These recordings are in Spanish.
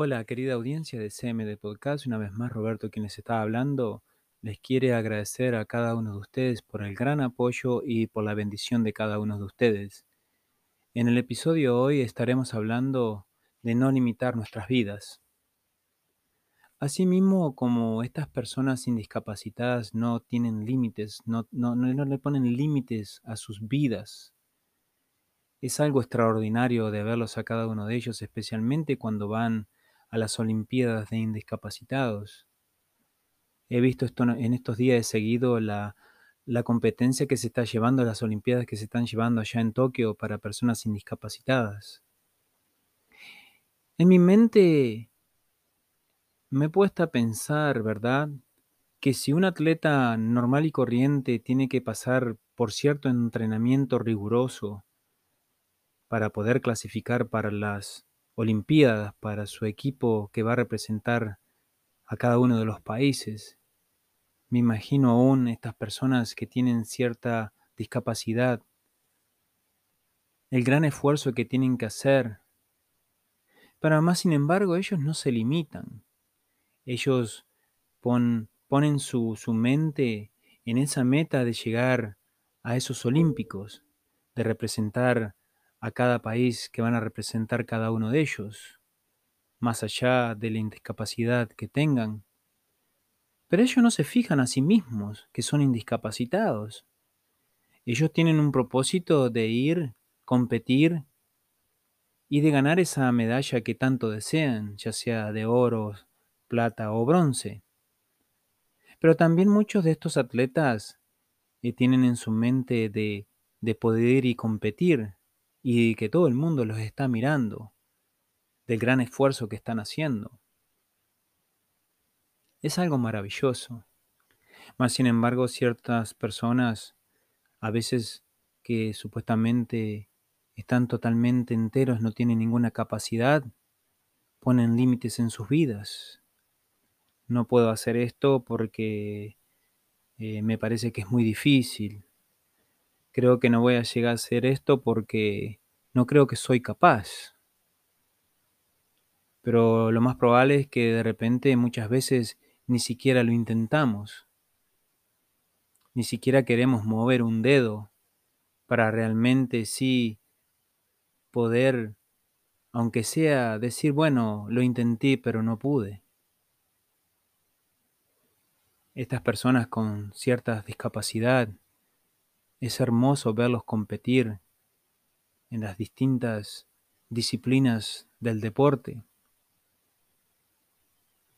Hola, querida audiencia de CMD Podcast. Una vez más, Roberto, quien les está hablando, les quiere agradecer a cada uno de ustedes por el gran apoyo y por la bendición de cada uno de ustedes. En el episodio hoy estaremos hablando de no limitar nuestras vidas. Asimismo, como estas personas indiscapacitadas no tienen límites, no, no, no le ponen límites a sus vidas, es algo extraordinario de verlos a cada uno de ellos, especialmente cuando van a las Olimpiadas de Indiscapacitados. He visto esto en estos días he seguido la, la competencia que se está llevando, las Olimpiadas que se están llevando allá en Tokio para personas indiscapacitadas. En mi mente me he puesto a pensar, ¿verdad? Que si un atleta normal y corriente tiene que pasar por cierto entrenamiento riguroso para poder clasificar para las Olimpiadas para su equipo que va a representar a cada uno de los países. Me imagino aún estas personas que tienen cierta discapacidad, el gran esfuerzo que tienen que hacer. Pero más sin embargo ellos no se limitan. Ellos ponen su, su mente en esa meta de llegar a esos olímpicos, de representar a cada país que van a representar cada uno de ellos, más allá de la indiscapacidad que tengan. Pero ellos no se fijan a sí mismos que son indiscapacitados. Ellos tienen un propósito de ir, competir y de ganar esa medalla que tanto desean, ya sea de oro, plata o bronce. Pero también muchos de estos atletas eh, tienen en su mente de, de poder y competir, y que todo el mundo los está mirando, del gran esfuerzo que están haciendo. Es algo maravilloso. Más sin embargo, ciertas personas, a veces que supuestamente están totalmente enteros, no tienen ninguna capacidad, ponen límites en sus vidas. No puedo hacer esto porque eh, me parece que es muy difícil creo que no voy a llegar a hacer esto porque no creo que soy capaz. Pero lo más probable es que de repente muchas veces ni siquiera lo intentamos. Ni siquiera queremos mover un dedo para realmente sí poder, aunque sea decir, bueno, lo intenté pero no pude. Estas personas con cierta discapacidad es hermoso verlos competir en las distintas disciplinas del deporte.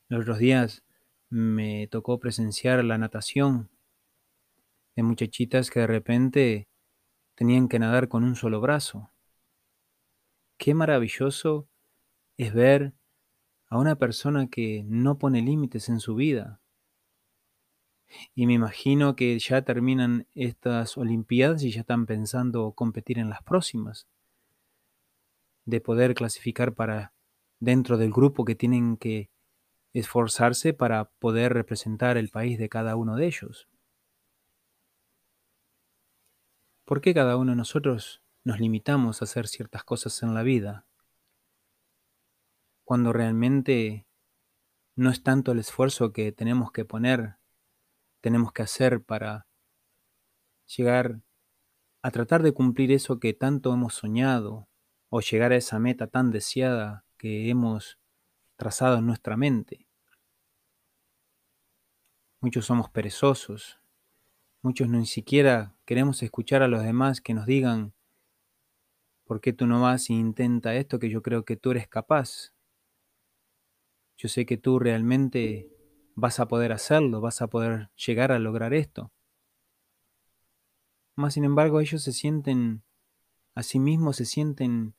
Los otros días me tocó presenciar la natación de muchachitas que de repente tenían que nadar con un solo brazo. Qué maravilloso es ver a una persona que no pone límites en su vida, y me imagino que ya terminan estas Olimpiadas y ya están pensando competir en las próximas. De poder clasificar para dentro del grupo que tienen que esforzarse para poder representar el país de cada uno de ellos. ¿Por qué cada uno de nosotros nos limitamos a hacer ciertas cosas en la vida? Cuando realmente no es tanto el esfuerzo que tenemos que poner tenemos que hacer para llegar a tratar de cumplir eso que tanto hemos soñado o llegar a esa meta tan deseada que hemos trazado en nuestra mente. Muchos somos perezosos, muchos ni siquiera queremos escuchar a los demás que nos digan, ¿por qué tú no vas e intenta esto que yo creo que tú eres capaz? Yo sé que tú realmente vas a poder hacerlo, vas a poder llegar a lograr esto. Más sin embargo, ellos se sienten, a sí mismos se sienten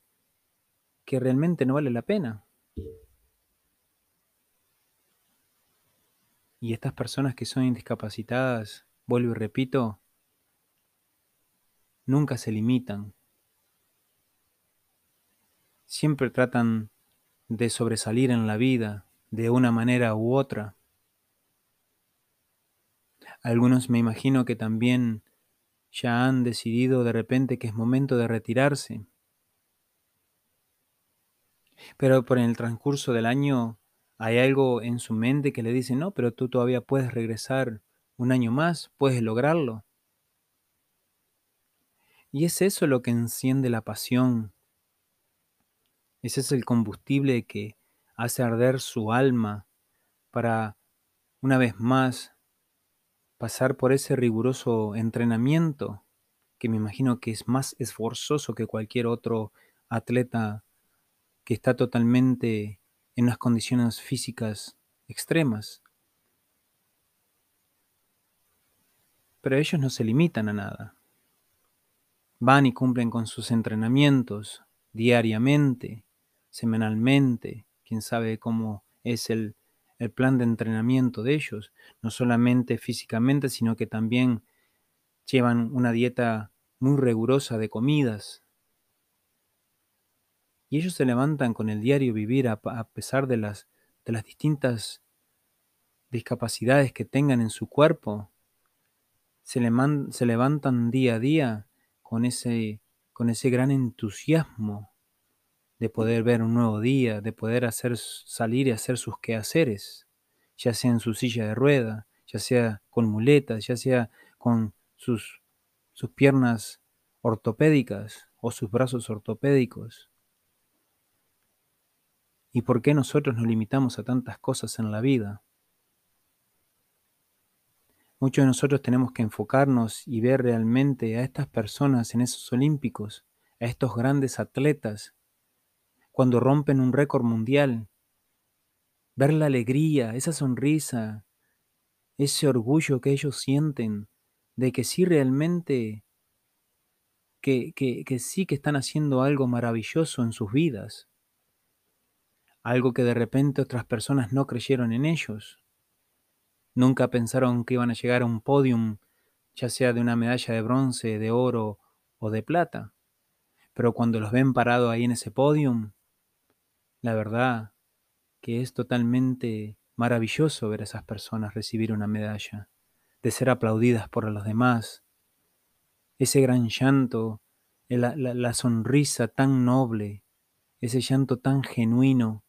que realmente no vale la pena. Y estas personas que son indiscapacitadas, vuelvo y repito, nunca se limitan. Siempre tratan de sobresalir en la vida de una manera u otra. Algunos me imagino que también ya han decidido de repente que es momento de retirarse. Pero por el transcurso del año hay algo en su mente que le dice, no, pero tú todavía puedes regresar un año más, puedes lograrlo. Y es eso lo que enciende la pasión. Ese es el combustible que hace arder su alma para, una vez más, pasar por ese riguroso entrenamiento, que me imagino que es más esforzoso que cualquier otro atleta que está totalmente en unas condiciones físicas extremas. Pero ellos no se limitan a nada. Van y cumplen con sus entrenamientos diariamente, semanalmente, quién sabe cómo es el el plan de entrenamiento de ellos, no solamente físicamente, sino que también llevan una dieta muy rigurosa de comidas. Y ellos se levantan con el diario vivir a, pesar de las, de las distintas discapacidades que tengan en su cuerpo. Se, se levantan día a día con ese, con ese gran entusiasmo de poder ver un nuevo día, de poder hacer salir y hacer sus quehaceres, ya sea en su silla de rueda, ya sea con muletas, ya sea con sus, sus piernas ortopédicas o sus brazos ortopédicos. ¿Y por qué nosotros nos limitamos a tantas cosas en la vida? Muchos de nosotros tenemos que enfocarnos y ver realmente a estas personas en esos olímpicos, a estos grandes atletas cuando rompen un récord mundial, ver la alegría, esa sonrisa, ese orgullo que ellos sienten de que sí realmente, que, que, que sí que están haciendo algo maravilloso en sus vidas, algo que de repente otras personas no creyeron en ellos. Nunca pensaron que iban a llegar a un podium, ya sea de una medalla de bronce, de oro o de plata. Pero cuando los ven parados ahí en ese podium, la verdad que es totalmente maravilloso ver a esas personas recibir una medalla, de ser aplaudidas por los demás. Ese gran llanto, la, la sonrisa tan noble, ese llanto tan genuino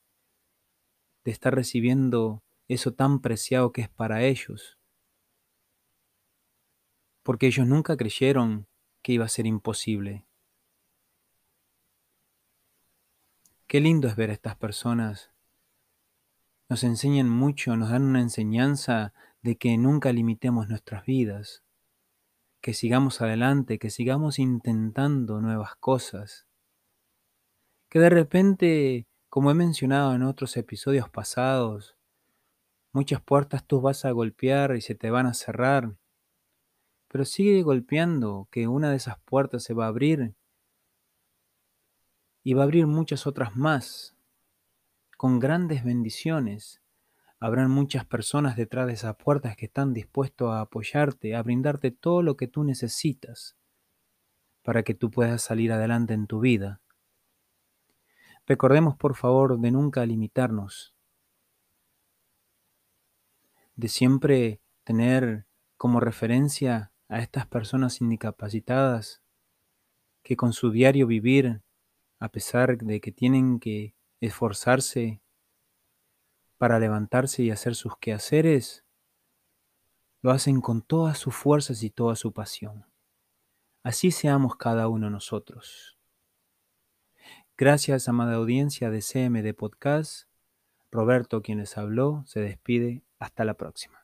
de estar recibiendo eso tan preciado que es para ellos. Porque ellos nunca creyeron que iba a ser imposible. Qué lindo es ver a estas personas. Nos enseñan mucho, nos dan una enseñanza de que nunca limitemos nuestras vidas, que sigamos adelante, que sigamos intentando nuevas cosas, que de repente, como he mencionado en otros episodios pasados, muchas puertas tú vas a golpear y se te van a cerrar, pero sigue golpeando que una de esas puertas se va a abrir y va a abrir muchas otras más, con grandes bendiciones. Habrán muchas personas detrás de esas puertas que están dispuestos a apoyarte, a brindarte todo lo que tú necesitas para que tú puedas salir adelante en tu vida. Recordemos por favor de nunca limitarnos, de siempre tener como referencia a estas personas incapacitadas que con su diario vivir a pesar de que tienen que esforzarse para levantarse y hacer sus quehaceres, lo hacen con todas sus fuerzas y toda su pasión. Así seamos cada uno nosotros. Gracias, amada audiencia de CMD Podcast. Roberto, quien les habló, se despide. Hasta la próxima.